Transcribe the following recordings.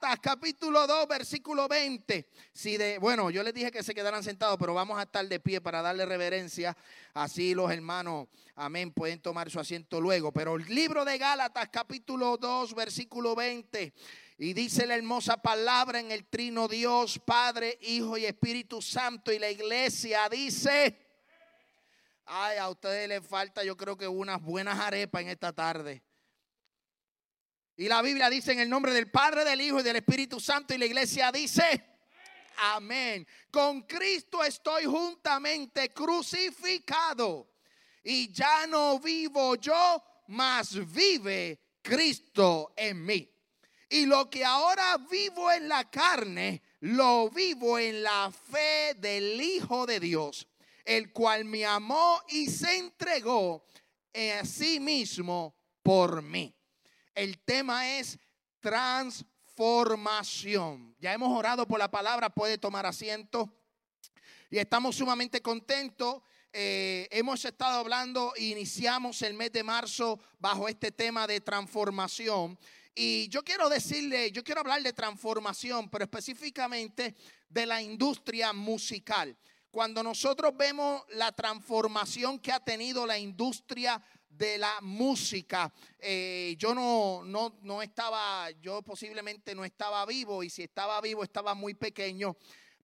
Gálatas, capítulo 2, versículo 20. Si de, bueno, yo les dije que se quedaran sentados, pero vamos a estar de pie para darle reverencia. Así los hermanos, amén, pueden tomar su asiento luego. Pero el libro de Gálatas, capítulo 2, versículo 20. Y dice la hermosa palabra en el trino Dios, Padre, Hijo y Espíritu Santo. Y la iglesia dice, ay, a ustedes les falta yo creo que unas buenas arepas en esta tarde. Y la Biblia dice en el nombre del Padre, del Hijo y del Espíritu Santo. Y la iglesia dice, amén. Con Cristo estoy juntamente crucificado. Y ya no vivo yo, mas vive Cristo en mí. Y lo que ahora vivo en la carne, lo vivo en la fe del Hijo de Dios, el cual me amó y se entregó a sí mismo por mí. El tema es transformación. Ya hemos orado por la palabra, puede tomar asiento. Y estamos sumamente contentos. Eh, hemos estado hablando, iniciamos el mes de marzo bajo este tema de transformación. Y yo quiero decirle, yo quiero hablar de transformación, pero específicamente de la industria musical. Cuando nosotros vemos la transformación que ha tenido la industria de la música. Eh, yo no, no, no estaba, yo posiblemente no estaba vivo y si estaba vivo estaba muy pequeño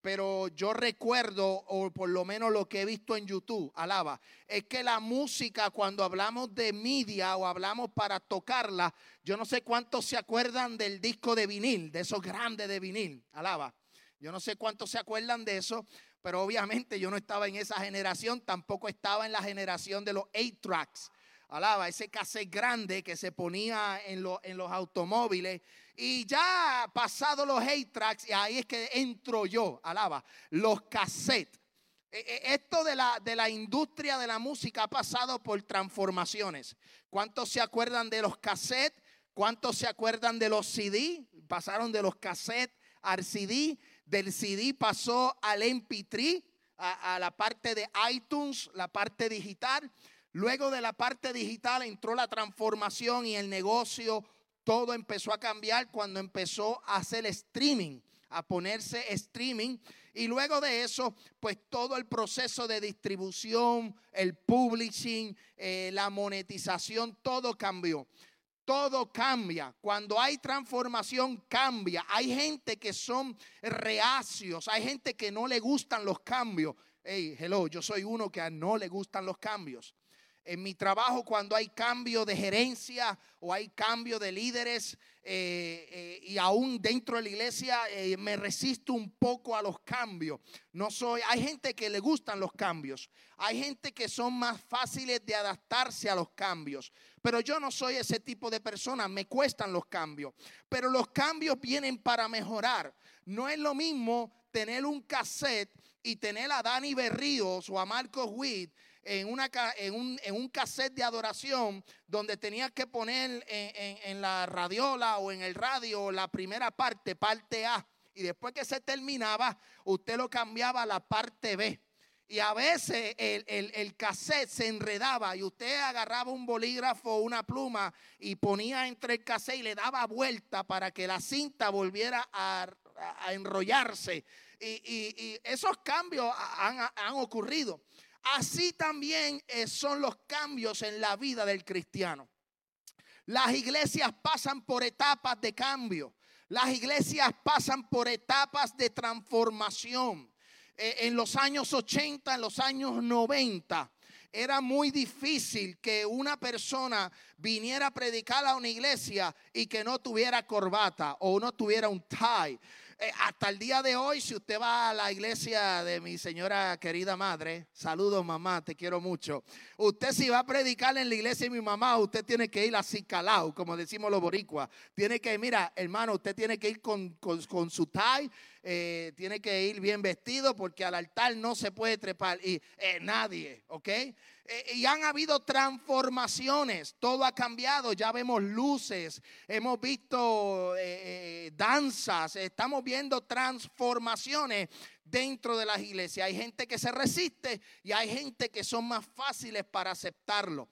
pero yo recuerdo, o por lo menos lo que he visto en YouTube, alaba, es que la música, cuando hablamos de media o hablamos para tocarla, yo no sé cuántos se acuerdan del disco de vinil, de esos grandes de vinil, alaba. Yo no sé cuántos se acuerdan de eso, pero obviamente yo no estaba en esa generación, tampoco estaba en la generación de los 8 tracks alaba, ese cassette grande que se ponía en, en los automóviles. Y ya pasado los hate tracks, y ahí es que entro yo, alaba, los cassettes. E, e, esto de la, de la industria de la música ha pasado por transformaciones. ¿Cuántos se acuerdan de los cassettes? ¿Cuántos se acuerdan de los CD? Pasaron de los cassettes al CD. Del CD pasó al MP3, a la parte de iTunes, la parte digital. Luego de la parte digital entró la transformación y el negocio, todo empezó a cambiar cuando empezó a hacer streaming, a ponerse streaming. Y luego de eso, pues todo el proceso de distribución, el publishing, eh, la monetización, todo cambió. Todo cambia. Cuando hay transformación, cambia. Hay gente que son reacios, hay gente que no le gustan los cambios. Hey, hello, yo soy uno que no le gustan los cambios en mi trabajo cuando hay cambio de gerencia o hay cambio de líderes eh, eh, y aún dentro de la iglesia eh, me resisto un poco a los cambios. No soy, hay gente que le gustan los cambios, hay gente que son más fáciles de adaptarse a los cambios, pero yo no soy ese tipo de persona, me cuestan los cambios, pero los cambios vienen para mejorar. No es lo mismo tener un cassette y tener a Dani Berríos o a Marcos Witt en, una, en, un, en un cassette de adoración donde tenía que poner en, en, la radiola o en el radio la primera parte, parte A, y después que se terminaba, usted lo cambiaba a la parte B. Y a veces el, el, el, cassette se enredaba y usted agarraba un bolígrafo o una pluma y ponía entre el cassette y le daba vuelta para que la cinta volviera a, a enrollarse. Y, y, y, esos cambios han, han ocurrido. Así también eh, son los cambios en la vida del cristiano. Las iglesias pasan por etapas de cambio. Las iglesias pasan por etapas de transformación. Eh, en los años 80, en los años 90, era muy difícil que una persona viniera a predicar a una iglesia y que no tuviera corbata o no tuviera un tie. Eh, hasta el día de hoy, si usted va a la iglesia de mi señora querida madre, saludos mamá, te quiero mucho. Usted si va a predicar en la iglesia de mi mamá, usted tiene que ir así calado, como decimos los boricuas. Tiene que, mira, hermano, usted tiene que ir con, su tie, eh, tiene que ir bien vestido porque al altar no se puede trepar y eh, nadie, ¿ok? Eh, y han habido transformaciones, todo ha cambiado, ya vemos luces, hemos visto eh, eh, danzas, estamos viendo transformaciones dentro de las iglesias. Hay gente que se resiste y hay gente que son más fáciles para aceptarlo.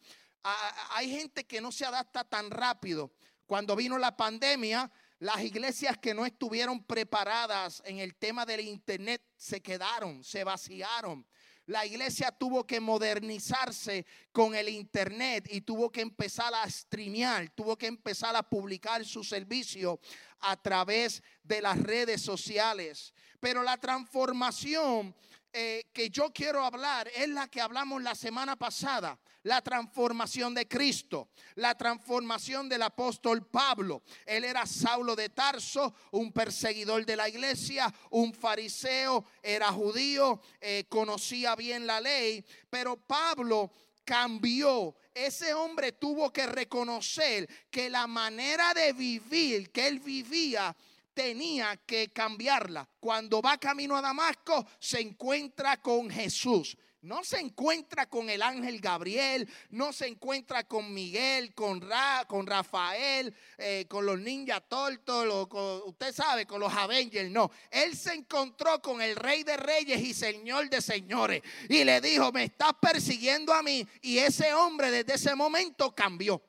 Hay gente que no se adapta tan rápido. Cuando vino la pandemia, Las iglesias que no estuvieron preparadas en el tema del internet se quedaron, se vaciaron. La iglesia tuvo que modernizarse con el internet y tuvo que empezar a streamear, tuvo que empezar a publicar su servicio a través de las redes sociales. Pero la transformación eh, que yo quiero hablar es la que hablamos la semana pasada, la transformación de Cristo, la transformación del apóstol Pablo. Él era Saulo de Tarso, un perseguidor de la iglesia, un fariseo, era judío, eh, conocía bien la ley, pero Pablo cambió. Ese hombre tuvo que reconocer que la manera de vivir que él vivía tenía que cambiarla. Cuando va camino a Damasco, se encuentra con Jesús. No se encuentra con el ángel Gabriel, no se encuentra con Miguel, con, Ra, con Rafael, eh, con los ninjas tortos, usted sabe, con los Avengers. No, él se encontró con el rey de reyes y señor de señores. Y le dijo, me estás persiguiendo a mí. Y ese hombre desde ese momento cambió.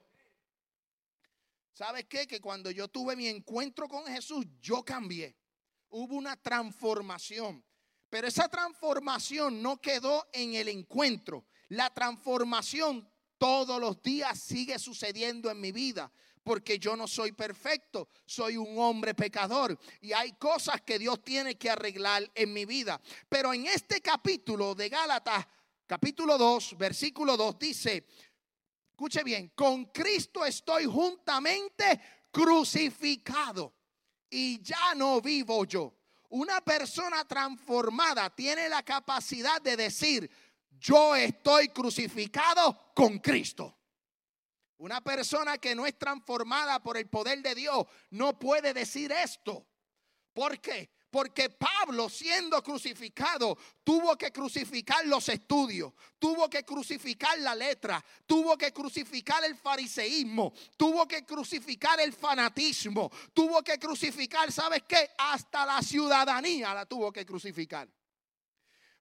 ¿Sabes qué? Que cuando yo tuve mi encuentro con Jesús, yo cambié. Hubo una transformación. Pero esa transformación no quedó en el encuentro. La transformación todos los días sigue sucediendo en mi vida. Porque yo no soy perfecto, soy un hombre pecador. Y hay cosas que Dios tiene que arreglar en mi vida. Pero en este capítulo de Gálatas, capítulo 2, versículo 2, dice, Escuche bien, con Cristo estoy juntamente crucificado y ya no vivo yo. Una persona transformada tiene la capacidad de decir, yo estoy crucificado con Cristo. Una persona que no es transformada por el poder de Dios no puede decir esto. ¿Por qué? Porque Pablo siendo crucificado tuvo que crucificar los estudios, tuvo que crucificar la letra, tuvo que crucificar el fariseísmo, tuvo que crucificar el fanatismo, tuvo que crucificar, ¿sabes qué? Hasta la ciudadanía la tuvo que crucificar.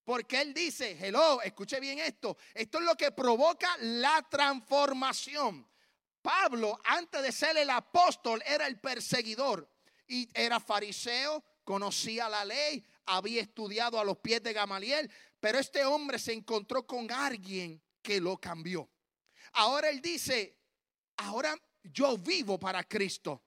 Porque él dice, hello, escuche bien esto, esto es lo que provoca la transformación. Pablo, antes de ser el apóstol, era el perseguidor y era fariseo, conocía la ley, había estudiado a los pies de Gamaliel, pero este hombre se encontró con alguien que lo cambió. Ahora él dice, ahora yo vivo para Cristo.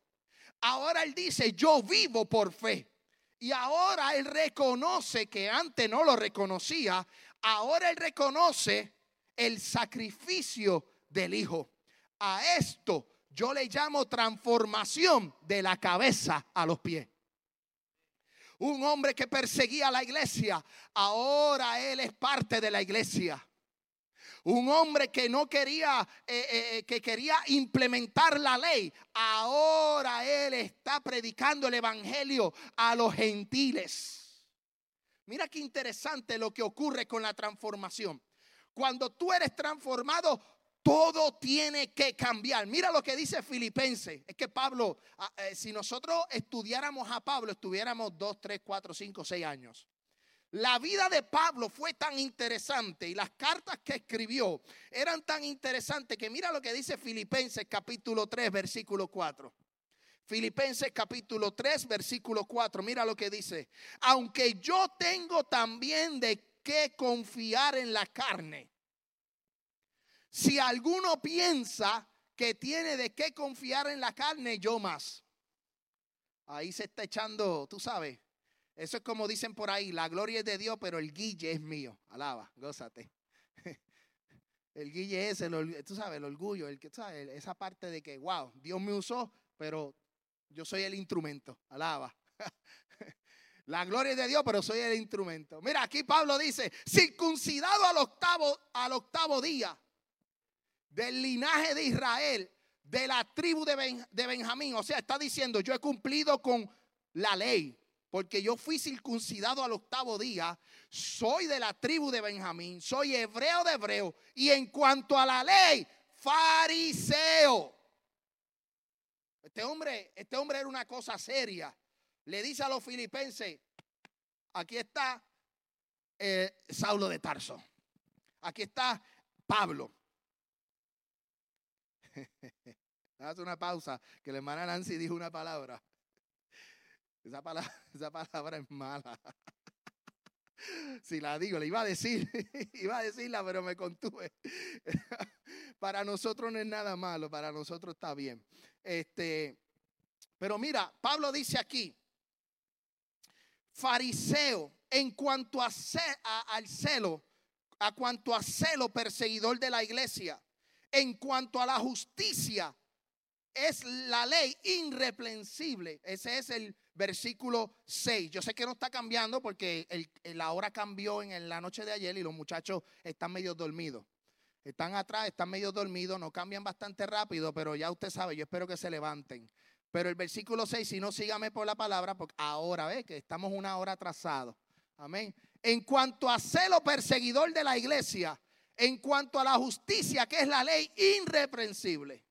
Ahora él dice, yo vivo por fe. Y ahora él reconoce que antes no lo reconocía. Ahora él reconoce el sacrificio del Hijo. A esto yo le llamo transformación de la cabeza a los pies un hombre que perseguía a la iglesia, ahora él es parte de la iglesia. Un hombre que no quería, eh, eh, eh, que quería implementar la ley, ahora él está predicando el evangelio a los gentiles. Mira qué interesante lo que ocurre con la transformación. Cuando tú eres transformado, todo tiene que cambiar. Mira lo que dice Filipenses. Es que Pablo, ah, eh, si nosotros estudiáramos a Pablo, estuviéramos dos, tres, cuatro, cinco, seis años. La vida de Pablo fue tan interesante y las cartas que escribió eran tan interesantes que mira lo que dice Filipenses capítulo 3, versículo 4. Filipenses capítulo 3, versículo 4. Mira lo que dice. Aunque yo tengo también de qué confiar en la carne si alguno piensa que tiene de qué confiar en la carne, yo más. Ahí se está echando, tú sabes. Eso es como dicen por ahí, la gloria es de Dios, pero el guille es mío. Alaba, gózate. El guille es el, tú sabes, el orgullo, el que, sabes, esa parte de que, wow, Dios me usó, pero yo soy el instrumento. Alaba. La gloria es de Dios, pero soy el instrumento. Mira, aquí Pablo dice, circuncidado al octavo, al octavo día del linaje de Israel, de la tribu de, Benjamín. O sea, está diciendo, yo he cumplido con la ley, porque yo fui circuncidado al octavo día, soy de la tribu de Benjamín, soy hebreo de hebreo, y en cuanto a la ley, fariseo. Este hombre, este hombre era una cosa seria. Le dice a los filipenses, aquí está eh, Saulo de Tarso, aquí está Pablo. Haz una pausa, que la hermana Nancy dijo una palabra. Esa palabra, esa palabra es mala. Si la digo, le iba a decir, iba a decirla, pero me contuve. Para nosotros no es nada malo, para nosotros está bien. Este, pero mira, Pablo dice aquí, fariseo, en cuanto a, al celo, a cuanto a celo perseguidor de la iglesia, en cuanto a la justicia, es la ley irreprensible. Ese es el versículo 6. Yo sé que no está cambiando porque la hora cambió en la noche de ayer y los muchachos están medio dormidos. Están atrás, están medio dormidos, no cambian bastante rápido, pero ya usted sabe, yo espero que se levanten. Pero el versículo 6, si no, sígame por la palabra, porque ahora ve que estamos una hora atrasados. Amén. En cuanto a celo perseguidor de la iglesia, en cuanto a la justicia, que es la ley irreprensible.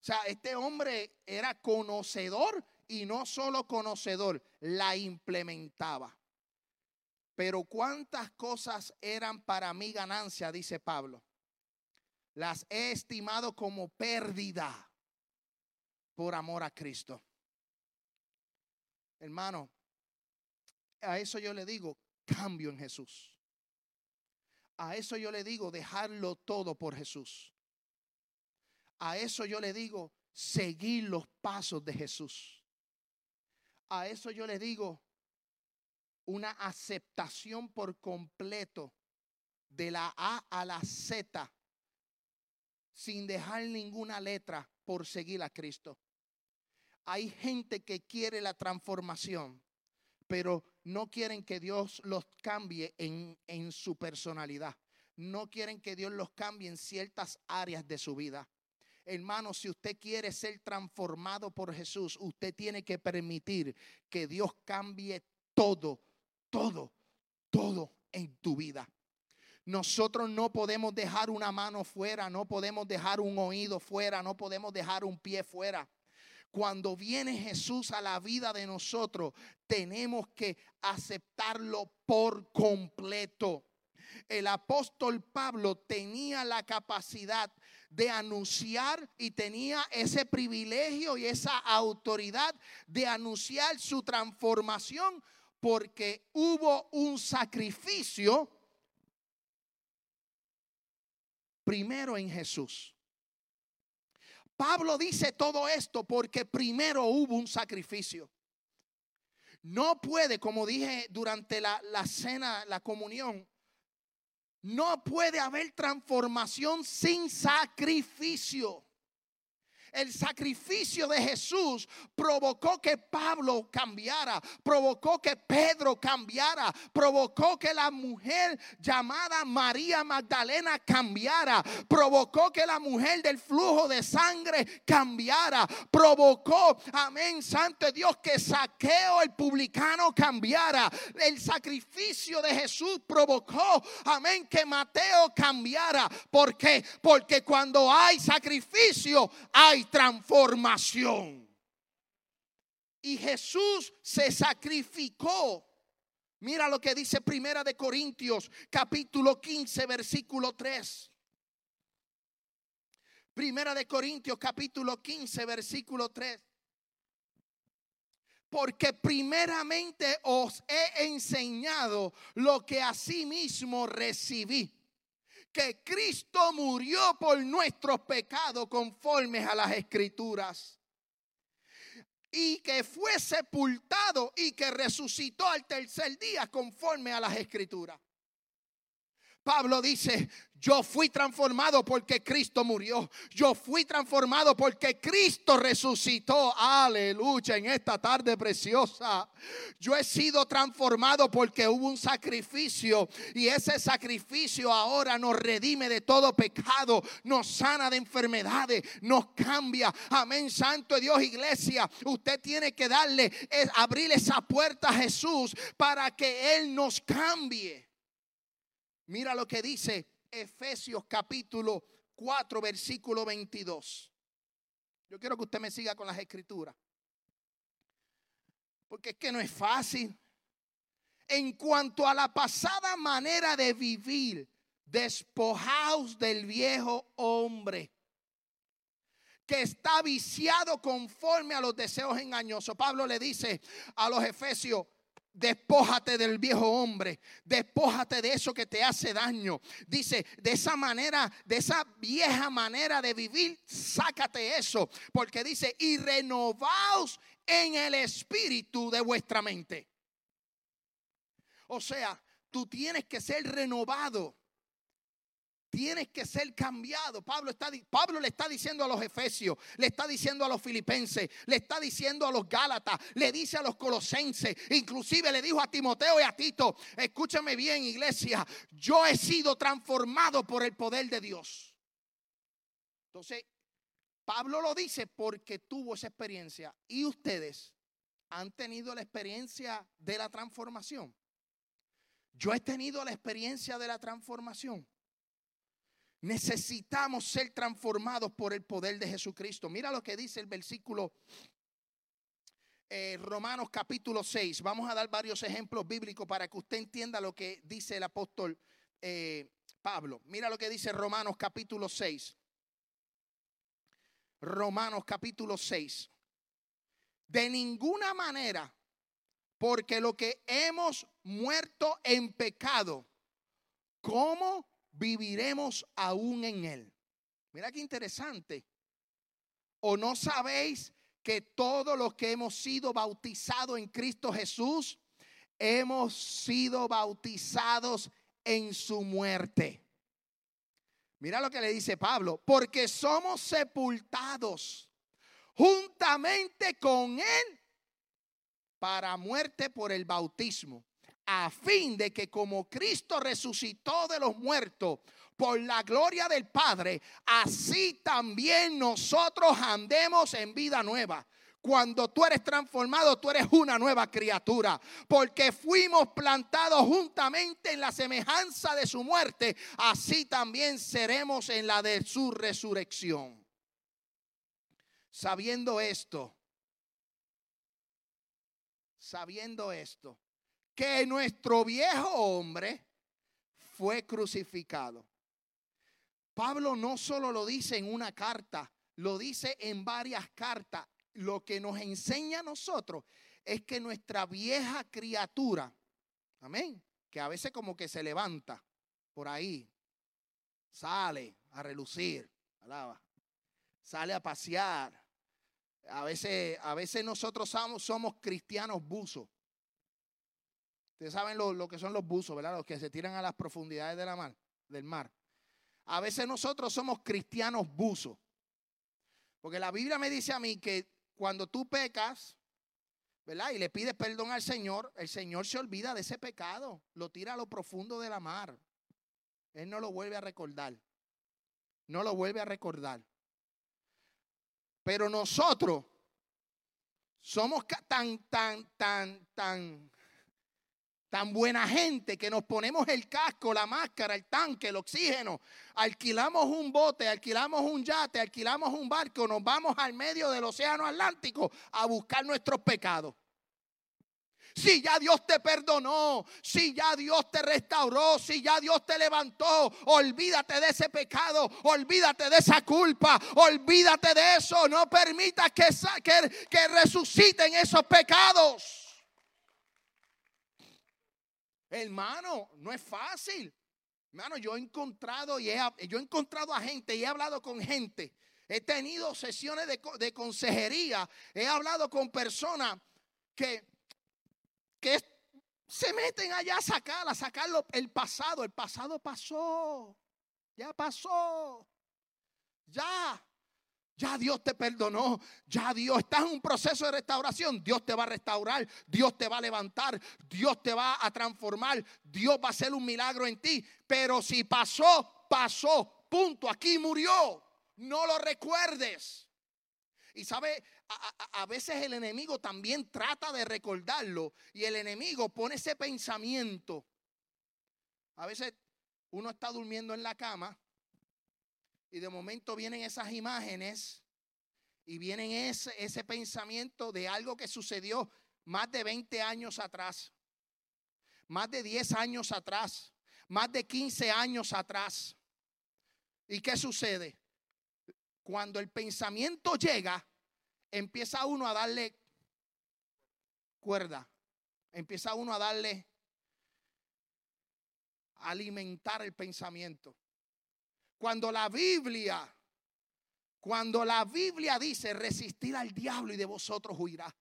O sea, este hombre era conocedor y no solo conocedor, la implementaba. Pero cuántas cosas eran para mí ganancia, dice Pablo. Las he estimado como pérdida por amor a Cristo. Hermano, a eso yo le digo cambio en Jesús. A eso yo le digo dejarlo todo por Jesús. A eso yo le digo seguir los pasos de Jesús. A eso yo le digo una aceptación por completo de la A a la Z sin dejar ninguna letra por seguir a Cristo. Hay gente que quiere la transformación, pero no quieren que Dios los cambie en, en su personalidad. No quieren que Dios los cambie en ciertas áreas de su vida. Hermano, si usted quiere ser transformado por Jesús, usted tiene que permitir que Dios cambie todo, todo, todo en tu vida. Nosotros no podemos dejar una mano fuera, no podemos dejar un oído fuera, no podemos dejar un pie fuera. Cuando viene Jesús a la vida de nosotros, tenemos que aceptarlo por completo. El apóstol Pablo tenía la capacidad de anunciar y tenía ese privilegio y esa autoridad de anunciar su transformación porque hubo un sacrificio primero en Jesús. Pablo dice todo esto porque primero hubo un sacrificio. No puede, como dije durante la, la cena, la comunión, no puede haber transformación sin sacrificio. El sacrificio de Jesús provocó que Pablo cambiara, provocó que Pedro cambiara, provocó que la mujer llamada María Magdalena cambiara, provocó que la mujer del flujo de sangre cambiara, provocó, amén, santo Dios, que saqueo el publicano cambiara. El sacrificio de Jesús provocó, amén, que Mateo cambiara. ¿Por qué? Porque cuando hay sacrificio, hay transformación. Y Jesús se sacrificó. Mira lo que dice Primera de Corintios, capítulo 15, versículo 3. Primera de Corintios, capítulo 15, versículo 3. Porque primeramente os he enseñado lo que asimismo recibí que Cristo murió por nuestros pecados conformes a las escrituras. Y que fue sepultado y que resucitó al tercer día conforme a las escrituras. Pablo dice, yo fui transformado porque Cristo murió. Yo fui transformado porque Cristo resucitó. Aleluya en esta tarde preciosa. Yo he sido transformado porque hubo un sacrificio y ese sacrificio ahora nos redime de todo pecado, nos sana de enfermedades, nos cambia. Amén, Santo Dios, iglesia. Usted tiene que darle, abrir esa puerta a Jesús para que Él nos cambie. Mira lo que dice Efesios capítulo 4, versículo 22. Yo quiero que usted me siga con las escrituras. Porque es que no es fácil. En cuanto a la pasada manera de vivir, despojaos del viejo hombre que está viciado conforme a los deseos engañosos. Pablo le dice a los efesios, Despójate del viejo hombre, despójate de eso que te hace daño. Dice, de esa manera, de esa vieja manera de vivir, sácate eso. Porque dice, y renovaos en el espíritu de vuestra mente. O sea, tú tienes que ser renovado. Tienes que ser cambiado. Pablo, está, Pablo le está diciendo a los efesios, le está diciendo a los filipenses, le está diciendo a los gálatas, le dice a los colosenses, inclusive le dijo a Timoteo y a Tito, escúchame bien iglesia, yo he sido transformado por el poder de Dios. Entonces, Pablo lo dice porque tuvo esa experiencia y ustedes han tenido la experiencia de la transformación. Yo he tenido la experiencia de la transformación. Necesitamos ser transformados por el poder de Jesucristo. Mira lo que dice el versículo eh, Romanos capítulo 6. Vamos a dar varios ejemplos bíblicos para que usted entienda lo que dice el apóstol eh, Pablo. Mira lo que dice Romanos capítulo 6. Romanos capítulo 6. De ninguna manera, porque lo que hemos muerto en pecado, ¿cómo viviremos aún en él. Mira qué interesante. ¿O no sabéis que todos los que hemos sido bautizados en Cristo Jesús, hemos sido bautizados en su muerte? Mira lo que le dice Pablo, porque somos sepultados juntamente con él para muerte por el bautismo a fin de que como Cristo resucitó de los muertos por la gloria del Padre, así también nosotros andemos en vida nueva. Cuando tú eres transformado, tú eres una nueva criatura. Porque fuimos plantados juntamente en la semejanza de su muerte. Así también seremos en la de su resurrección. Sabiendo esto, sabiendo esto, que nuestro viejo hombre fue crucificado. Pablo no solo lo dice en una carta, lo dice en varias cartas. Lo que nos enseña a nosotros es que nuestra vieja criatura, amén, que a veces como que se levanta por ahí, sale a relucir, alaba, sale a pasear. A veces, a veces nosotros somos, somos cristianos buzos. Ustedes saben lo, que son los buzos, ¿verdad? Los que se tiran a las profundidades de mar, del mar. A veces nosotros somos cristianos buzos. Porque la Biblia me dice a mí que cuando tú pecas, ¿verdad? Y le pides perdón al Señor, el Señor se olvida de ese pecado, lo tira a lo profundo de la mar. Él no lo vuelve a recordar. No lo vuelve a recordar. Pero nosotros somos tan, tan, tan, tan tan buena gente que nos ponemos el casco, la máscara, el tanque, el oxígeno, alquilamos un bote, alquilamos un yate, alquilamos un barco, nos vamos al medio del océano Atlántico a buscar nuestros pecados. Si ya Dios te perdonó, si ya Dios te restauró, si ya Dios te levantó, olvídate de ese pecado, olvídate de esa culpa, olvídate de eso. No permitas que, que, que resuciten esos pecados. Hermano, no es fácil. Hermano, yo he encontrado y he, yo he encontrado a gente y he hablado con gente. He tenido sesiones de, consejería. He hablado con personas que, que se meten allá a sacar, a sacar el pasado. El pasado pasó. Ya pasó. Ya. Ya Dios te perdonó. Ya Dios está en un proceso de restauración. Dios te va a restaurar. Dios te va a levantar. Dios te va a transformar. Dios va a hacer un milagro en ti. Pero si pasó, pasó. Punto. Aquí murió. No lo recuerdes. Y sabe, a, a, veces el enemigo también trata de recordarlo. Y el enemigo pone ese pensamiento. A veces uno está durmiendo en la cama y de momento vienen esas imágenes y vienen ese, ese pensamiento de algo que sucedió más de 20 años atrás, más de 10 años atrás, más de 15 años atrás. ¿Y qué sucede? cuando el pensamiento llega, empieza uno a darle cuerda, empieza uno a darle, alimentar el pensamiento. Cuando la Biblia, cuando la Biblia dice resistir al diablo y de vosotros huirá.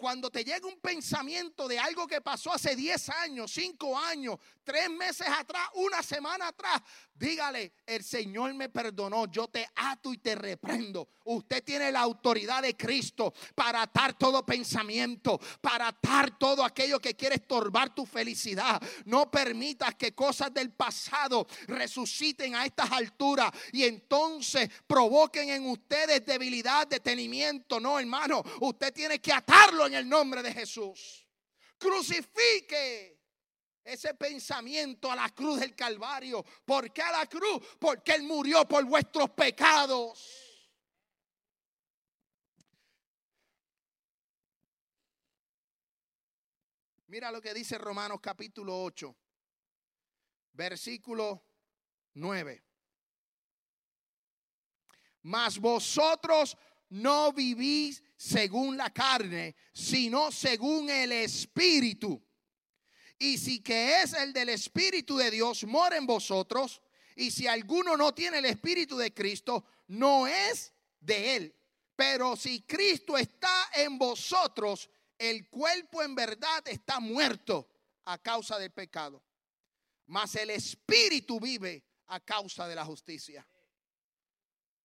Cuando te llega un pensamiento de algo que pasó hace 10 años, 5 años, 3 meses atrás, una semana atrás, dígale, el Señor me perdonó, yo te ato y te reprendo. Usted tiene la autoridad de Cristo para atar todo pensamiento, para atar todo aquello que quiere estorbar tu felicidad. No permitas que cosas del pasado resuciten a estas alturas y entonces provoquen en ustedes debilidad, detenimiento. No, hermano, usted tiene que atarlo en el nombre de Jesús. Crucifique ese pensamiento a la cruz del Calvario. ¿Por qué a la cruz? Porque Él murió por vuestros pecados. Mira lo que dice Romanos capítulo 8, versículo 9. Mas vosotros no vivís según la carne, sino según el Espíritu. Y si que es el del Espíritu de Dios, mora en vosotros. Y si alguno no tiene el Espíritu de Cristo, no es de él. Pero si Cristo está en vosotros, el cuerpo en verdad está muerto a causa del pecado. Mas el Espíritu vive a causa de la justicia.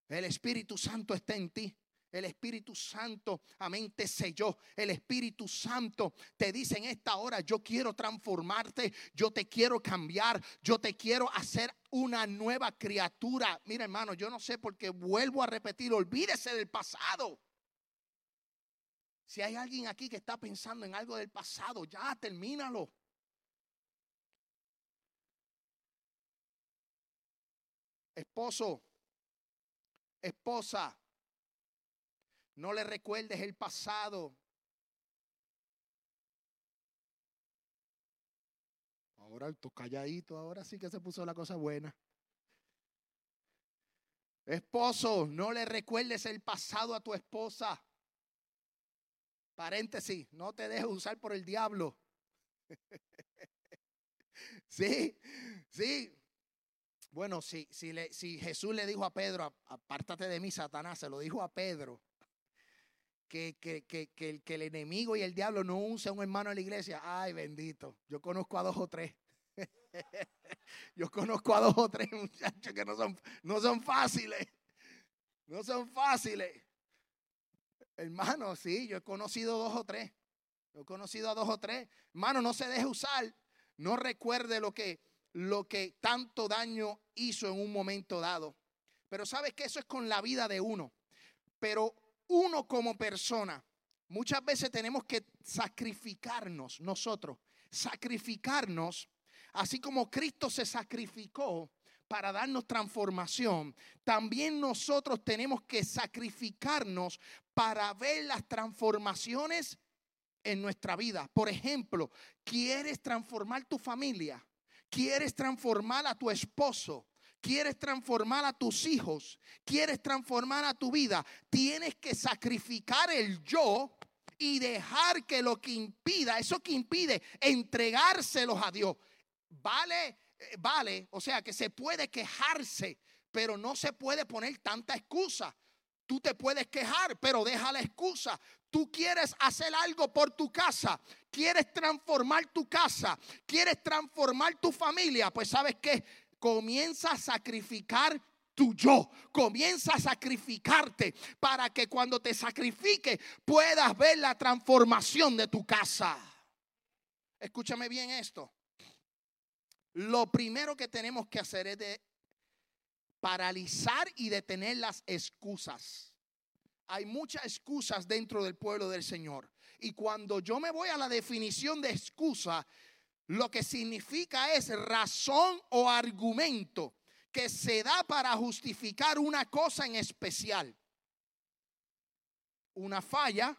El Espíritu Santo está en ti. El Espíritu Santo, amén, te selló. El Espíritu Santo te dice en esta hora, yo quiero transformarte, yo te quiero cambiar, yo te quiero hacer una nueva criatura. Mira hermano, yo no sé por qué vuelvo a repetir, olvídese del pasado. Si hay alguien aquí que está pensando en algo del pasado, ya termínalo. Esposo, esposa, no le recuerdes el pasado. Ahora esto calladito, ahora sí que se puso la cosa buena. Esposo, no le recuerdes el pasado a tu esposa. Paréntesis, no te dejes usar por el diablo. sí, sí. Bueno, si, si, le, si Jesús le dijo a Pedro, apártate de mí, Satanás, se lo dijo a Pedro que, que, que, el, que el enemigo y el diablo no use a un hermano de la iglesia. Ay, bendito. Yo conozco a dos o tres. Yo conozco a dos o tres muchachos que no son, no son fáciles. No son fáciles. Hermano, sí, yo he conocido dos o tres. Yo he conocido a dos o tres. Hermano, no se deje usar. No recuerde lo que, lo que tanto daño hizo en un momento dado. Pero sabes que eso es con la vida de uno. Pero uno como persona, muchas veces tenemos que sacrificarnos nosotros, sacrificarnos, así como Cristo se sacrificó para darnos transformación, también nosotros tenemos que sacrificarnos para ver las transformaciones en nuestra vida. Por ejemplo, ¿quieres transformar tu familia? ¿Quieres transformar a tu esposo? Quieres transformar a tus hijos, quieres transformar a tu vida, tienes que sacrificar el yo y dejar que lo que impida, eso que impide, entregárselos a Dios. Vale, eh, vale, o sea que se puede quejarse, pero no se puede poner tanta excusa. Tú te puedes quejar, pero deja la excusa. Tú quieres hacer algo por tu casa, quieres transformar tu casa, quieres transformar tu familia, pues sabes que comienza a sacrificar tu yo. Comienza a sacrificarte para que cuando te sacrifique puedas ver la transformación de tu casa. Escúchame bien esto. Lo primero que tenemos que hacer es paralizar y detener las excusas. Hay muchas excusas dentro del pueblo del Señor. Y cuando yo me voy a la definición de excusa, lo que significa es razón o argumento que se da para justificar una cosa en especial. Una falla,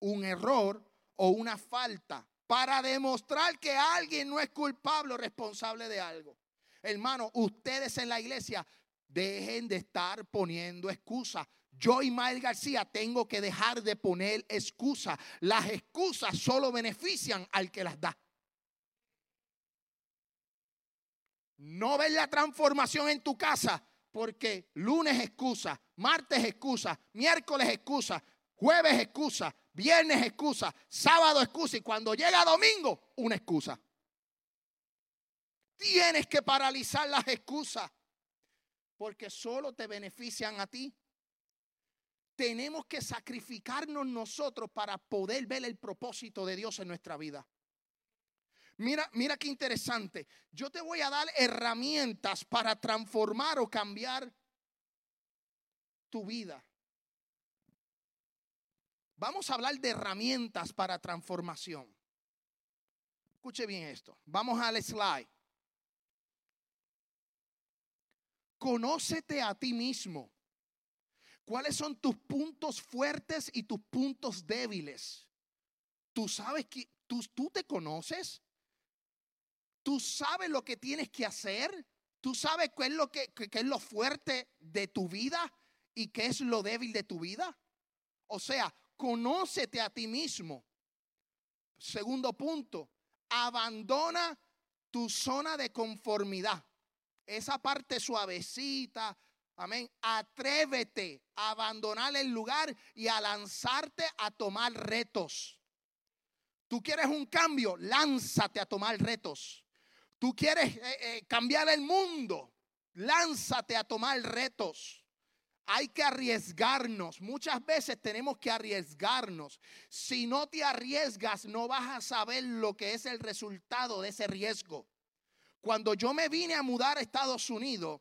un error o una falta para demostrar que alguien no es culpable o responsable de algo. Hermano, ustedes en la iglesia Dejen de estar poniendo excusas. Yo, Ismael García, tengo que dejar de poner excusas. Las excusas solo benefician al que las da. No ves la transformación en tu casa porque lunes excusa, martes excusa, miércoles excusa, jueves excusa, viernes excusa, sábado excusa y cuando llega domingo, una excusa. Tienes que paralizar las excusas porque solo te benefician a ti. Tenemos que sacrificarnos nosotros para poder ver el propósito de Dios en nuestra vida. Mira, mira qué interesante. Yo te voy a dar herramientas para transformar o cambiar tu vida. Vamos a hablar de herramientas para transformación. Escuche bien esto. Vamos al slide. Conócete a ti mismo. ¿Cuáles son tus puntos fuertes y tus puntos débiles? ¿Tú sabes que tú, tú te conoces? ¿Tú sabes lo que tienes que hacer? ¿Tú sabes qué es lo que, es lo fuerte de tu vida y qué es lo débil de tu vida? O sea, conócete a ti mismo. Segundo punto, abandona tu zona de conformidad esa parte suavecita. Amén. Atrévete a abandonar el lugar y a lanzarte a tomar retos. Tú quieres un cambio, lánzate a tomar retos. Tú quieres eh, eh, cambiar el mundo, lánzate a tomar retos. Hay que arriesgarnos. Muchas veces tenemos que arriesgarnos. Si no te arriesgas, no vas a saber lo que es el resultado de ese riesgo. Cuando yo me vine a mudar a Estados Unidos,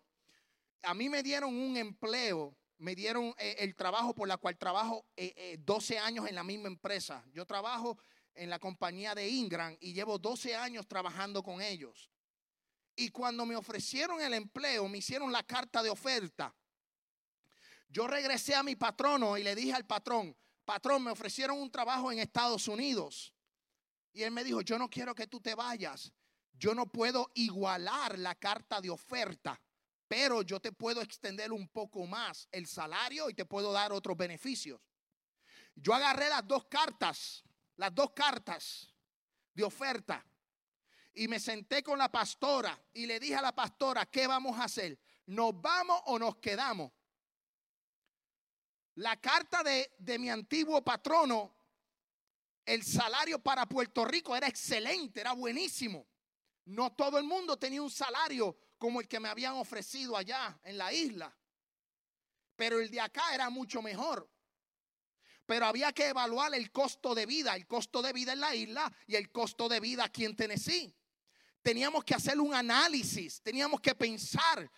a mí me dieron un empleo, me dieron eh, el trabajo por la cual trabajo 12 eh, eh, años en la misma empresa. Yo trabajo en la compañía de Ingram y llevo 12 años trabajando con ellos. Y cuando me ofrecieron el empleo, me hicieron la carta de oferta. Yo regresé a mi patrono y le dije al patrón, patrón, me ofrecieron un trabajo en Estados Unidos. Y él me dijo, yo no quiero que tú te vayas. Yo no puedo igualar la carta de oferta, pero yo te puedo extender un poco más el salario y te puedo dar otros beneficios. Yo agarré las dos cartas, las dos cartas de oferta y me senté con la pastora y le dije a la pastora, ¿qué vamos a hacer? ¿Nos vamos o nos quedamos? La carta de, de mi antiguo patrono, el salario para Puerto Rico era excelente, era buenísimo. No todo el mundo tenía un salario como el que me habían ofrecido allá en la isla. Pero el de acá era mucho mejor. Pero había que evaluar el costo de vida, el costo de vida en la isla y el costo de vida aquí en Tennessee. Teníamos que hacer un análisis, teníamos que pensar.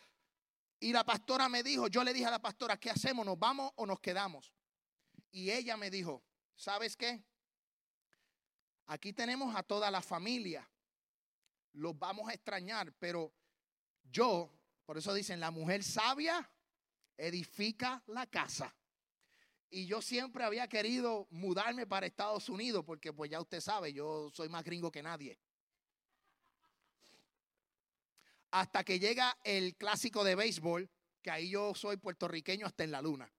Y la pastora me dijo, yo le dije a la pastora, ¿qué hacemos? ¿Nos vamos o nos quedamos? Y ella me dijo, ¿sabes qué? Aquí tenemos a toda la familia los vamos a extrañar, pero yo, por eso dicen, la mujer sabia edifica la casa. Y yo siempre había querido mudarme para Estados Unidos, porque pues ya usted sabe, yo soy más gringo que nadie. Hasta que llega el clásico de béisbol, que ahí yo soy puertorriqueño hasta en la luna.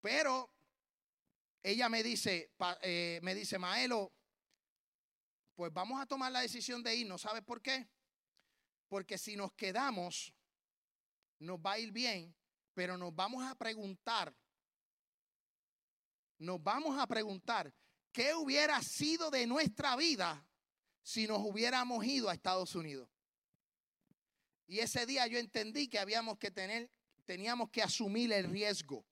Pero ella me dice, eh, me dice, Maelo, pues vamos a tomar la decisión de irnos. ¿Sabes por qué? Porque si nos quedamos, nos va a ir bien, pero nos vamos a preguntar, nos vamos a preguntar, ¿qué hubiera sido de nuestra vida si nos hubiéramos ido a Estados Unidos? Y ese día yo entendí que habíamos que tener, teníamos que asumir el riesgo.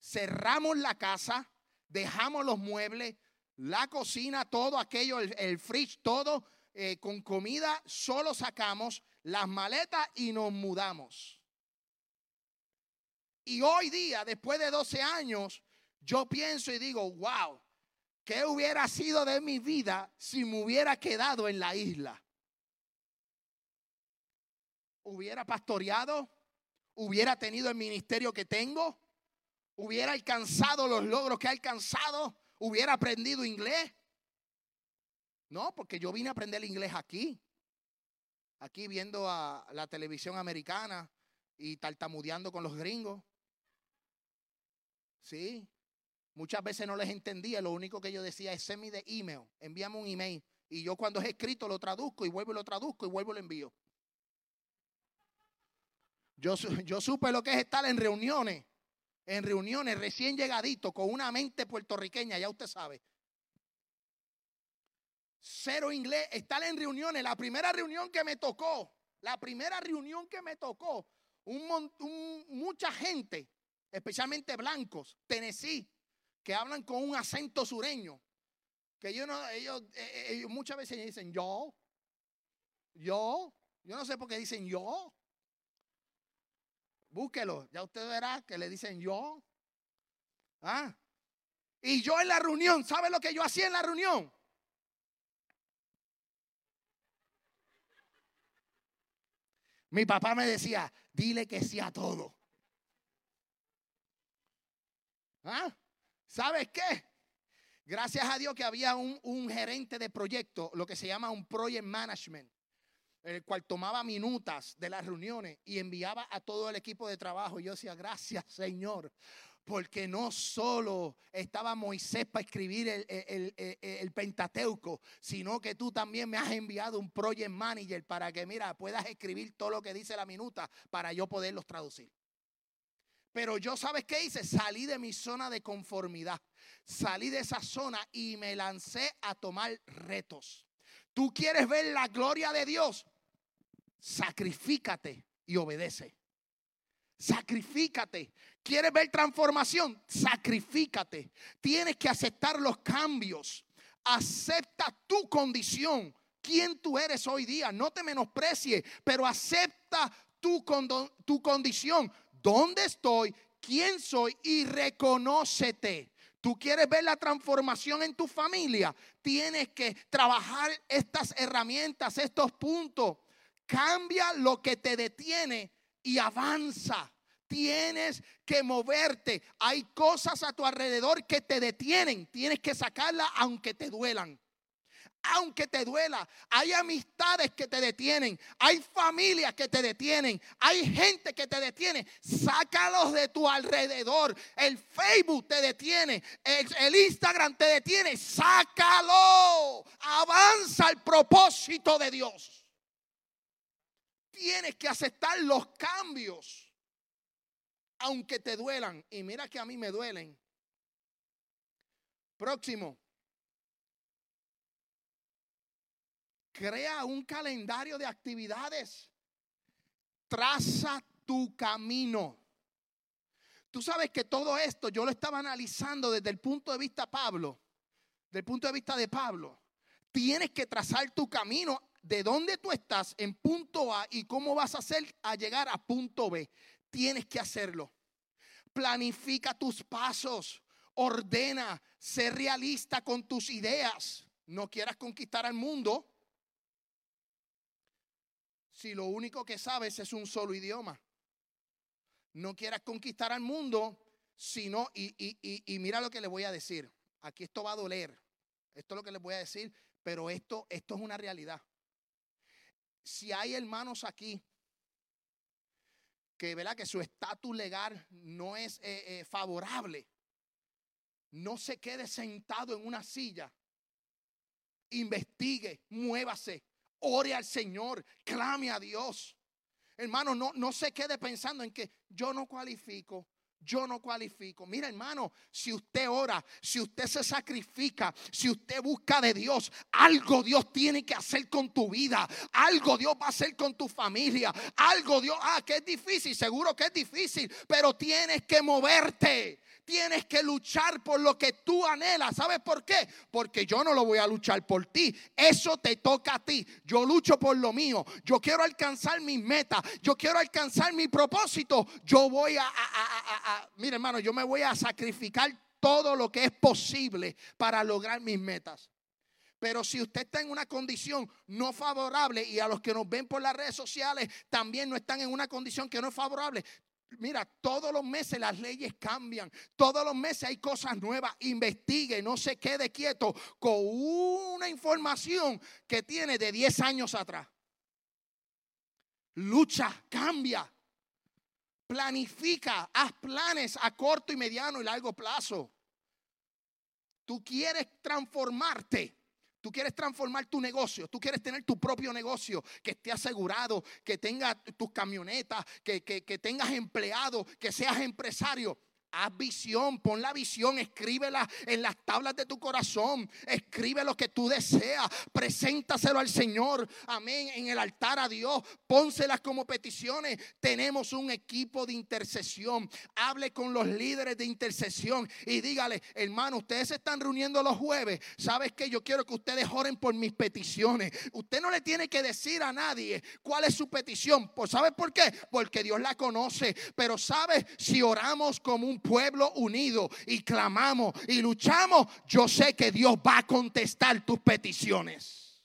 Cerramos la casa, dejamos los muebles, la cocina, todo aquello, el, fridge, todo eh, con comida, solo sacamos las maletas y nos mudamos. Y hoy día, después de 12 años, yo pienso y digo, wow, ¿qué hubiera sido de mi vida si me hubiera quedado en la isla? ¿Hubiera pastoreado? ¿Hubiera tenido el ministerio que tengo? ¿Hubiera alcanzado los logros que he alcanzado? hubiera aprendido inglés. No, porque yo vine a aprender inglés aquí. aquí viendo a la televisión americana y tartamudeando con los gringos. Sí, muchas veces no les entendía, lo único que yo decía es send the email, envíame un email. Y yo cuando es escrito lo traduzco y vuelvo y lo traduzco y vuelvo y lo envío. Yo, yo supe lo que es estar en reuniones, en reuniones recién llegadito con una mente puertorriqueña, ya usted sabe. Cero inglés, estar en reuniones. La primera reunión que me tocó, la primera reunión que me tocó, un, mucha gente, especialmente blancos, Tennessee, que hablan con un acento sureño. Que yo no, ellos, eh, eh, ellos muchas veces dicen yo, yo, yo no sé por qué dicen yo. Búsquelo, ya usted verá que le dicen yo. ¿Ah? Y yo en la reunión, ¿sabe lo que yo hacía en la reunión? Mi papá me decía, dile que sí a todo. ¿Ah? ¿Sabes qué? Gracias a Dios que había un, un, gerente de proyecto, lo que se llama un project management, el cual tomaba minutas de las reuniones y enviaba a todo el equipo de trabajo. Y yo decía, gracias Señor, porque no solo estaba Moisés para escribir el, Pentateuco, sino que tú también me has enviado un project manager para que, mira, puedas escribir todo lo que dice la minuta para yo poderlos traducir. Pero yo, ¿sabes qué hice? Salí de mi zona de conformidad. Salí de esa zona y me lancé a tomar retos. ¿Tú quieres ver la gloria de Dios? Sacrifícate y obedece. Sacrifícate. ¿Quieres ver transformación? Sacrifícate. Tienes que aceptar los cambios. Acepta tu condición. ¿Quién tú eres hoy día? No te menosprecie, pero acepta tu, tu condición. ¿Dónde estoy? ¿Quién soy? Y reconócete. Tú quieres ver la transformación en tu familia. Tienes que trabajar estas herramientas, estos puntos. Cambia lo que te detiene y avanza. Tienes que moverte. Hay cosas a tu alrededor que te detienen. Tienes que sacarlas aunque te duelan. Aunque te duela, hay amistades que te detienen, hay familias que te detienen, hay gente que te detiene. Sácalos de tu alrededor. El Facebook te detiene, el, Instagram te detiene. Sácalo. Avanza el propósito de Dios tienes que aceptar los cambios, aunque te duelan. Y mira que a mí me duelen. Próximo. Crea un calendario de actividades. Traza tu camino. Tú sabes que todo esto yo lo estaba analizando desde el punto de vista de Pablo, del punto de vista de Pablo. Tienes que trazar tu camino de dónde tú estás en punto A y cómo vas a hacer a llegar a punto B. Tienes que hacerlo. Planifica tus pasos. Ordena. Sé realista con tus ideas. No quieras conquistar al mundo si lo único que sabes es un solo idioma. No quieras conquistar al mundo, sino, y, y, y, mira lo que le voy a decir. Aquí esto va a doler. Esto es lo que les voy a decir, pero esto, esto es una realidad si hay hermanos aquí que, que su estatus legal no es eh, eh, favorable, no se quede sentado en una silla. Investigue, muévase, ore al Señor, clame a Dios. Hermano, no, no se quede pensando en que yo no cualifico, yo no cualifico. Mira, hermano, si usted ora, si usted se sacrifica, si usted busca de Dios, algo Dios tiene que hacer con tu vida, algo Dios va a hacer con tu familia, algo Dios, ah, que es difícil, seguro que es difícil, pero tienes que moverte tienes que luchar por lo que tú anhelas. ¿Sabes por qué? Porque yo no lo voy a luchar por ti. Eso te toca a ti. Yo lucho por lo mío. Yo quiero alcanzar mis metas. Yo quiero alcanzar mi propósito. Yo voy a, a, mire hermano, yo me voy a sacrificar todo lo que es posible para lograr mis metas. Pero si usted está en una condición no favorable y a los que nos ven por las redes sociales también no están en una condición que no es favorable, Mira, todos los meses las leyes cambian, todos los meses hay cosas nuevas. Investigue, no se quede quieto con una información que tiene de 10 años atrás. lucha, cambia. Planifica, haz planes a corto y mediano y largo plazo. Tú quieres transformarte. Tú quieres transformar tu negocio, tú quieres tener tu propio negocio que esté asegurado, que tenga tus camionetas, que, que, que tengas empleados, que seas empresario. Haz visión, pon la visión, escríbela en las tablas de tu corazón. Escribe lo que tú deseas, preséntaselo al Señor. Amén. En el altar a Dios, pónselas como peticiones. Tenemos un equipo de intercesión. Hable con los líderes de intercesión y dígale, hermano, ustedes se están reuniendo los jueves. ¿Sabes que Yo quiero que ustedes oren por mis peticiones. Usted no le tiene que decir a nadie cuál es su petición. ¿Sabe por qué? Porque Dios la conoce. Pero sabe, si oramos como un pueblo unido y clamamos y luchamos, yo sé que Dios va a contestar tus peticiones.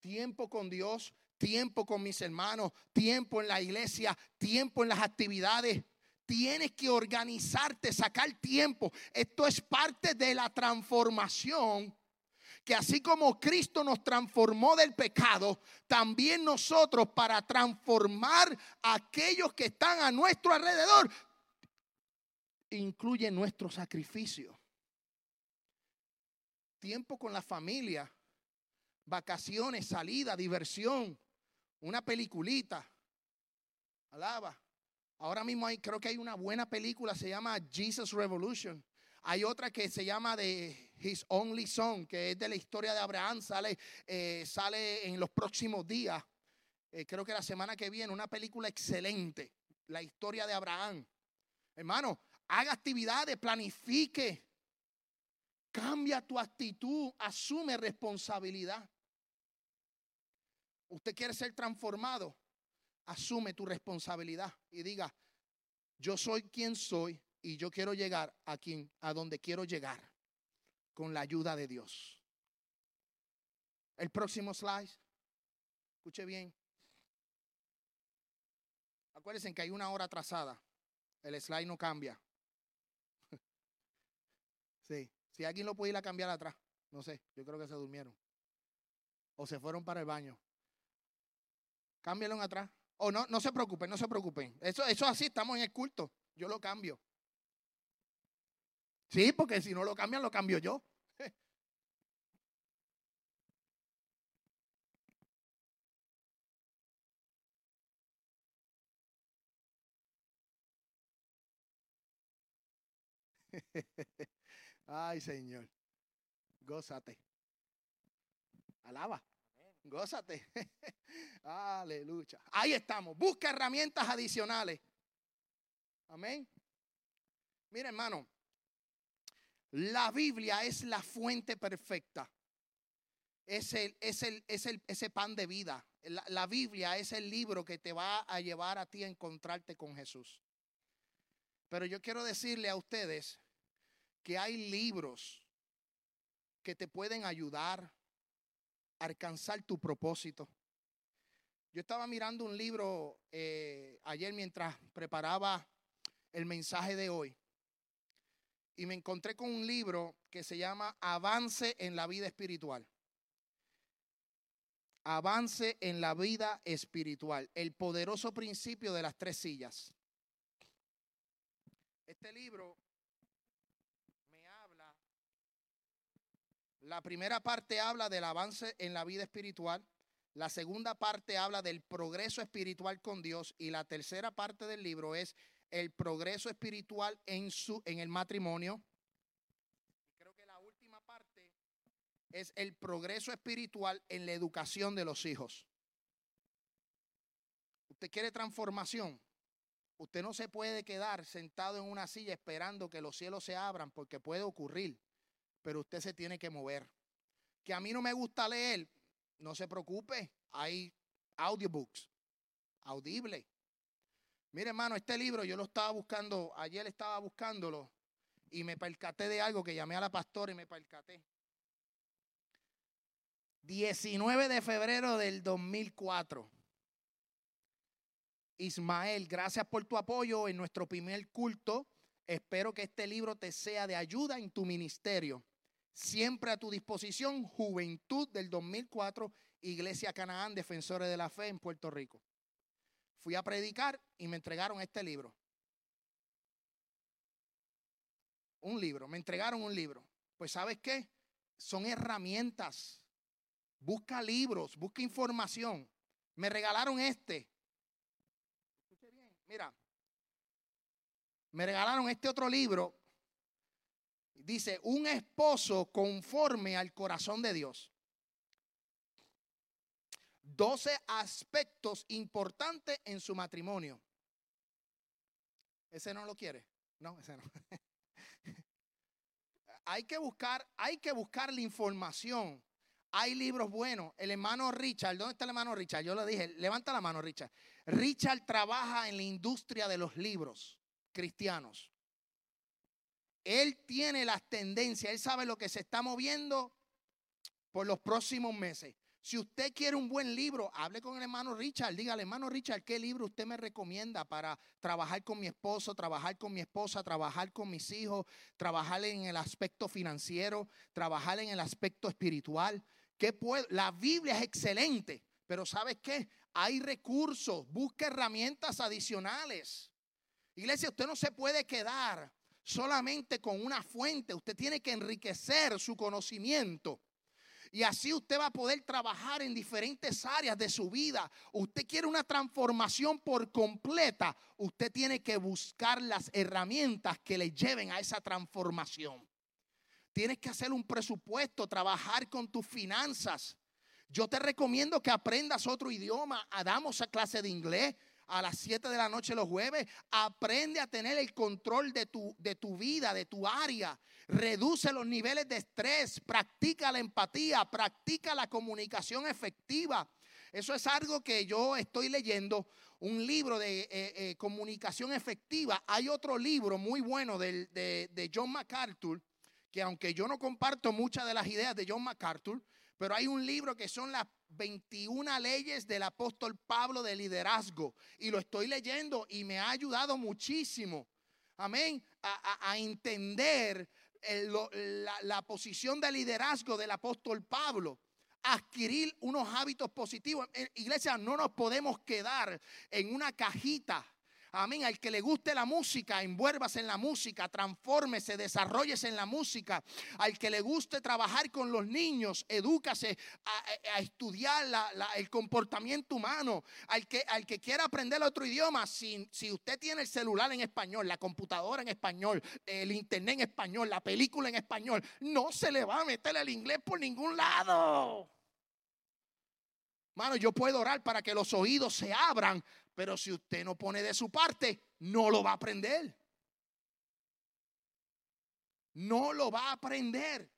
Tiempo con Dios, tiempo con mis hermanos, tiempo en la iglesia, tiempo en las actividades. Tienes que organizarte, sacar tiempo. Esto es parte de la transformación que así como Cristo nos transformó del pecado, también nosotros para transformar a aquellos que están a nuestro alrededor, incluye nuestro sacrificio. Tiempo con la familia, vacaciones, salida, diversión, una peliculita. Alaba. Ahora mismo hay, creo que hay una buena película, se llama Jesus Revolution. Hay otra que se llama de His Only Son, que es de la historia de Abraham, sale, eh, sale en los próximos días. Eh, creo que la semana que viene, una película excelente, la historia de Abraham. Hermano, haga actividades, planifique, cambia tu actitud, asume responsabilidad. Usted quiere ser transformado, asume tu responsabilidad y diga, yo soy quien soy y yo quiero llegar a a donde quiero llegar con la ayuda de Dios. El próximo slide. Escuche bien. Acuérdense que hay una hora atrasada. El slide no cambia. Sí. Si alguien lo puede ir a cambiar atrás. No sé. Yo creo que se durmieron. O se fueron para el baño. Cámbialo atrás. O no, no se preocupen, no se preocupen. Eso, eso así, estamos en el culto. Yo lo cambio. Sí, porque si no lo cambian, lo cambio yo. Ay, Señor. Gózate. Alaba. Gózate. Aleluya. Ahí estamos. Busca herramientas adicionales. Amén. Mira, hermano. La Biblia es la fuente perfecta. Es, el, es, el, es el, ese pan de vida. La, Biblia es el libro que te va a llevar a ti a encontrarte con Jesús. Pero yo quiero decirle a ustedes que hay libros que te pueden ayudar a alcanzar tu propósito. Yo estaba mirando un libro eh, ayer mientras preparaba el mensaje de hoy y me encontré con un libro que se llama Avance en la vida espiritual. Avance en la vida espiritual, el poderoso principio de las tres sillas. Este libro me habla, la primera parte habla del avance en la vida espiritual, la segunda parte habla del progreso espiritual con Dios y la tercera parte del libro es el progreso espiritual en, su, en el matrimonio. Creo que la última parte es el progreso espiritual en la educación de los hijos. ¿Usted quiere transformación? Usted no se puede quedar sentado en una silla esperando que los cielos se abran porque puede ocurrir, pero usted se tiene que mover. Que a mí no me gusta leer, no se preocupe, hay audiobooks, audible. Mire, hermano, este libro yo lo estaba buscando, ayer estaba buscándolo y me percaté de algo que llamé a la pastora y me percaté. 19 de febrero del 2004. Ismael, gracias por tu apoyo en nuestro primer culto. Espero que este libro te sea de ayuda en tu ministerio. Siempre a tu disposición, Juventud del 2004, Iglesia Canaán, Defensores de la Fe en Puerto Rico. Fui a predicar y me entregaron este libro. Un libro, me entregaron un libro. Pues sabes qué? Son herramientas. Busca libros, busca información. Me regalaron este. Mira. Me regalaron este otro libro. Dice, un esposo conforme al corazón de Dios. 12 aspectos importantes en su matrimonio. ¿Ese no lo quiere? No, ese no. hay que buscar, hay que buscar la información. Hay libros buenos. El hermano Richard, ¿dónde está el hermano Richard? Yo le dije, levanta la mano, Richard. Richard trabaja en la industria de los libros cristianos. Él tiene las tendencias, él sabe lo que se está moviendo por los próximos meses. Si usted quiere un buen libro, hable con el hermano Richard. Dígale, hermano Richard, ¿qué libro usted me recomienda para trabajar con mi esposo, trabajar con mi esposa, trabajar con mis hijos, trabajar en el aspecto financiero, trabajar en el aspecto espiritual? ¿Qué puedo? La Biblia es excelente, pero ¿sabes qué? Hay recursos, busque herramientas adicionales. Iglesia, usted no se puede quedar solamente con una fuente, usted tiene que enriquecer su conocimiento. Y así usted va a poder trabajar en diferentes áreas de su vida. Usted quiere una transformación por completa. Usted tiene que buscar las herramientas que le lleven a esa transformación. Tienes que hacer un presupuesto, trabajar con tus finanzas. Yo te recomiendo que aprendas otro idioma. Damos a clase de inglés a las 7 de la noche los jueves. Aprende a tener el control de tu, de tu vida, de tu área. Reduce los niveles de estrés. Practica la empatía. Practica la comunicación efectiva. Eso es algo que yo estoy leyendo, un libro de eh, eh, comunicación efectiva. Hay otro libro muy bueno de, de John MacArthur, que aunque yo no comparto muchas de las ideas de John MacArthur, pero hay un libro que son las 21 leyes del apóstol Pablo de liderazgo. Y lo estoy leyendo y me ha ayudado muchísimo. Amén. A, entender la, la posición de liderazgo del apóstol Pablo adquirir unos hábitos positivos. Iglesia, no nos podemos quedar en una cajita Amén. Al que le guste la música, envuélvase en la música, transfórmese, desarrollese en la música. Al que le guste trabajar con los niños, edúcase a, estudiar el comportamiento humano. Al que, al que quiera aprender otro idioma, si, si usted tiene el celular en español, la computadora en español, el internet en español, la película en español, no se le va a meter el inglés por ningún lado. Mano, yo puedo orar para que los oídos se abran pero si usted no pone de su parte, no lo va a aprender. No lo va a aprender.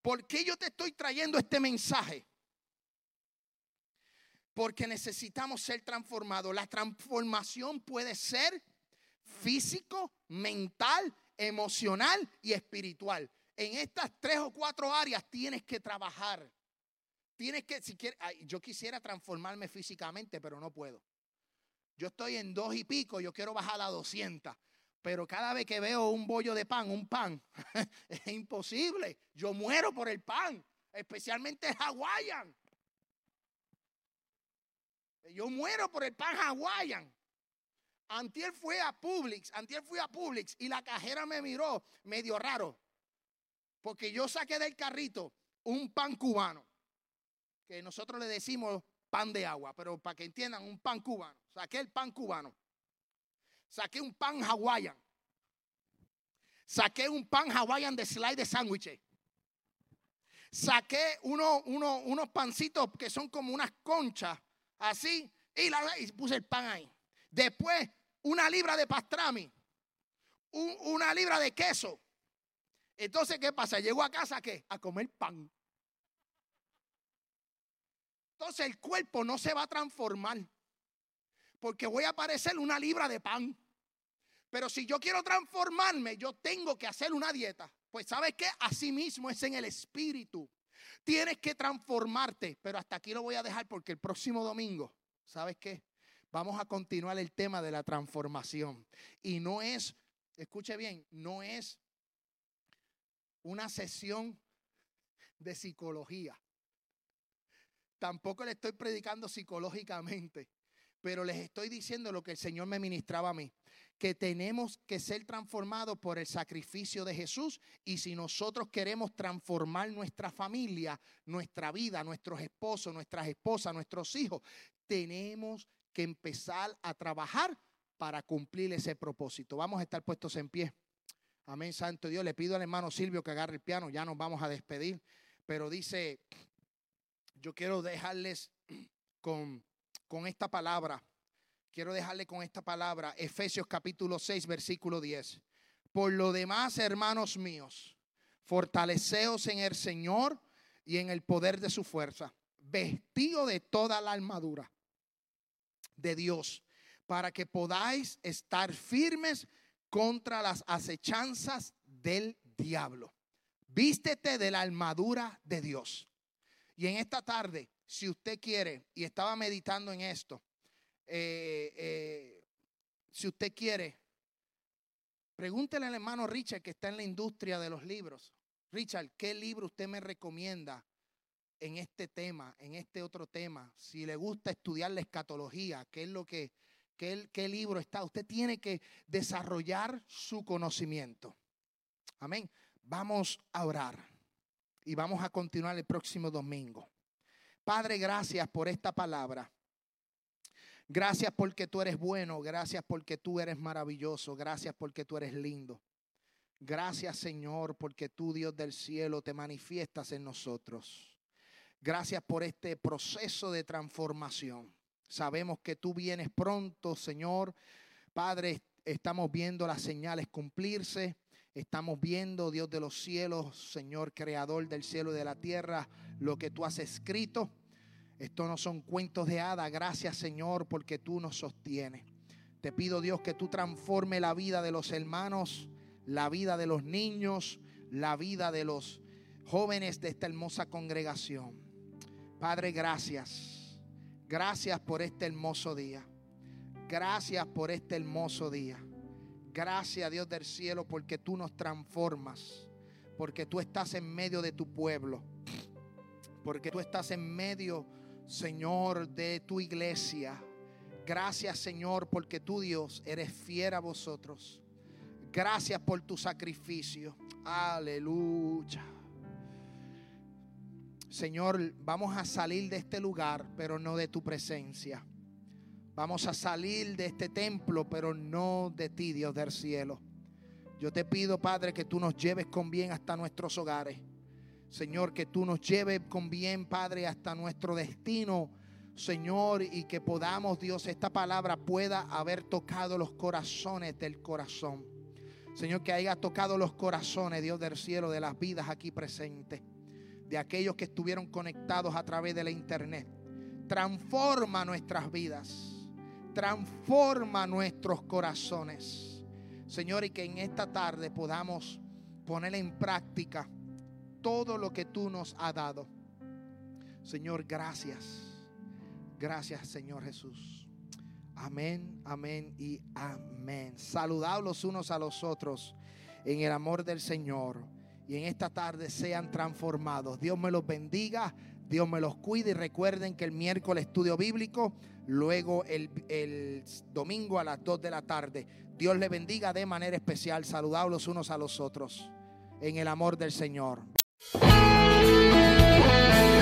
¿Por qué yo te estoy trayendo este mensaje? Porque necesitamos ser transformados. La transformación puede ser físico, mental, emocional y espiritual. En estas tres o cuatro áreas tienes que trabajar. Tienes que, si quieres, yo quisiera transformarme físicamente, pero no puedo. Yo estoy en dos y pico, yo quiero bajar a 200. Pero cada vez que veo un bollo de pan, un pan, es imposible. Yo muero por el pan, especialmente hawaiian. Yo muero por el pan hawaiian. Antier fue a Publix, antier fui a Publix y la cajera me miró medio raro. Porque yo saqué del carrito un pan cubano, que nosotros le decimos pan de agua, pero para que entiendan, un pan cubano. Saqué el pan cubano. Saqué un pan hawaiian. Saqué un pan hawaiian de slide de sándwiches. Saqué uno, unos pancitos que son como unas conchas, así, y, la, puse el pan ahí. Después, una libra de pastrami, una libra de queso. Entonces, ¿qué pasa? Llegó a casa, ¿qué? A comer pan. Entonces el cuerpo no se va a transformar. Porque voy a parecer una libra de pan. Pero si yo quiero transformarme, yo tengo que hacer una dieta. Pues sabes que así mismo es en el espíritu. Tienes que transformarte. Pero hasta aquí lo voy a dejar porque el próximo domingo, ¿sabes qué? Vamos a continuar el tema de la transformación. Y no es, escuche bien, no es una sesión de psicología. Tampoco le estoy predicando psicológicamente, pero les estoy diciendo lo que el Señor me ministraba a mí, que tenemos que ser transformados por el sacrificio de Jesús y si nosotros queremos transformar nuestra familia, nuestra vida, nuestros esposos, nuestras esposas, nuestros hijos, tenemos que empezar a trabajar para cumplir ese propósito. Vamos a estar puestos en pie. Amén, Santo Dios. Le pido al hermano Silvio que agarre el piano, ya nos vamos a despedir. Pero dice, yo quiero dejarles con, con esta palabra. Quiero dejarle con esta palabra, Efesios capítulo 6, versículo 10. Por lo demás, hermanos míos, fortaleceos en el Señor y en el poder de su fuerza, vestido de toda la armadura de Dios, para que podáis estar firmes contra las acechanzas del diablo. Vístete de la armadura de Dios. Y en esta tarde, si usted quiere, y estaba meditando en esto, eh, eh, si usted quiere, pregúntele al hermano Richard que está en la industria de los libros. Richard, ¿qué libro usted me recomienda en este tema, en este otro tema? Si le gusta estudiar la escatología, ¿qué es lo que ¿Qué, libro está? Usted tiene que desarrollar su conocimiento. Amén. Vamos a orar y vamos a continuar el próximo domingo. Padre, gracias por esta palabra. Gracias porque tú eres bueno, gracias porque tú eres maravilloso, gracias porque tú eres lindo. Gracias Señor porque tú Dios del cielo te manifiestas en nosotros. Gracias por este proceso de transformación. Sabemos que tú vienes pronto, Señor. Padre, estamos viendo las señales cumplirse. Estamos viendo, Dios de los cielos, Señor, creador del cielo y de la tierra, lo que tú has escrito. Esto no son cuentos de hada. Gracias, Señor, porque tú nos sostienes. Te pido, Dios, que tú transforme la vida de los hermanos, la vida de los niños, la vida de los jóvenes de esta hermosa congregación. Padre, gracias. Gracias por este hermoso día. Gracias por este hermoso día. Gracias Dios del cielo porque tú nos transformas. Porque tú estás en medio de tu pueblo. Porque tú estás en medio, Señor, de tu iglesia. Gracias Señor porque tú Dios eres fiel a vosotros. Gracias por tu sacrificio. Aleluya. Señor, vamos a salir de este lugar, pero no de tu presencia. Vamos a salir de este templo, pero no de ti, Dios del cielo. Yo te pido, Padre, que tú nos lleves con bien hasta nuestros hogares. Señor, que tú nos lleves con bien, Padre, hasta nuestro destino. Señor, y que podamos, Dios, esta palabra pueda haber tocado los corazones del corazón. Señor, que haya tocado los corazones, Dios del cielo, de las vidas aquí presentes de aquellos que estuvieron conectados a través de la internet. Transforma nuestras vidas. Transforma nuestros corazones. Señor, y que en esta tarde podamos poner en práctica todo lo que tú nos has dado. Señor, gracias. Gracias, Señor Jesús. Amén, amén y amén. Saludados los unos a los otros en el amor del Señor y en esta tarde sean transformados. Dios me los bendiga, Dios me los cuide y recuerden que el miércoles estudio bíblico, luego el, el domingo a las 2 de la tarde. Dios le bendiga de manera especial, saludados los unos a los otros en el amor del Señor.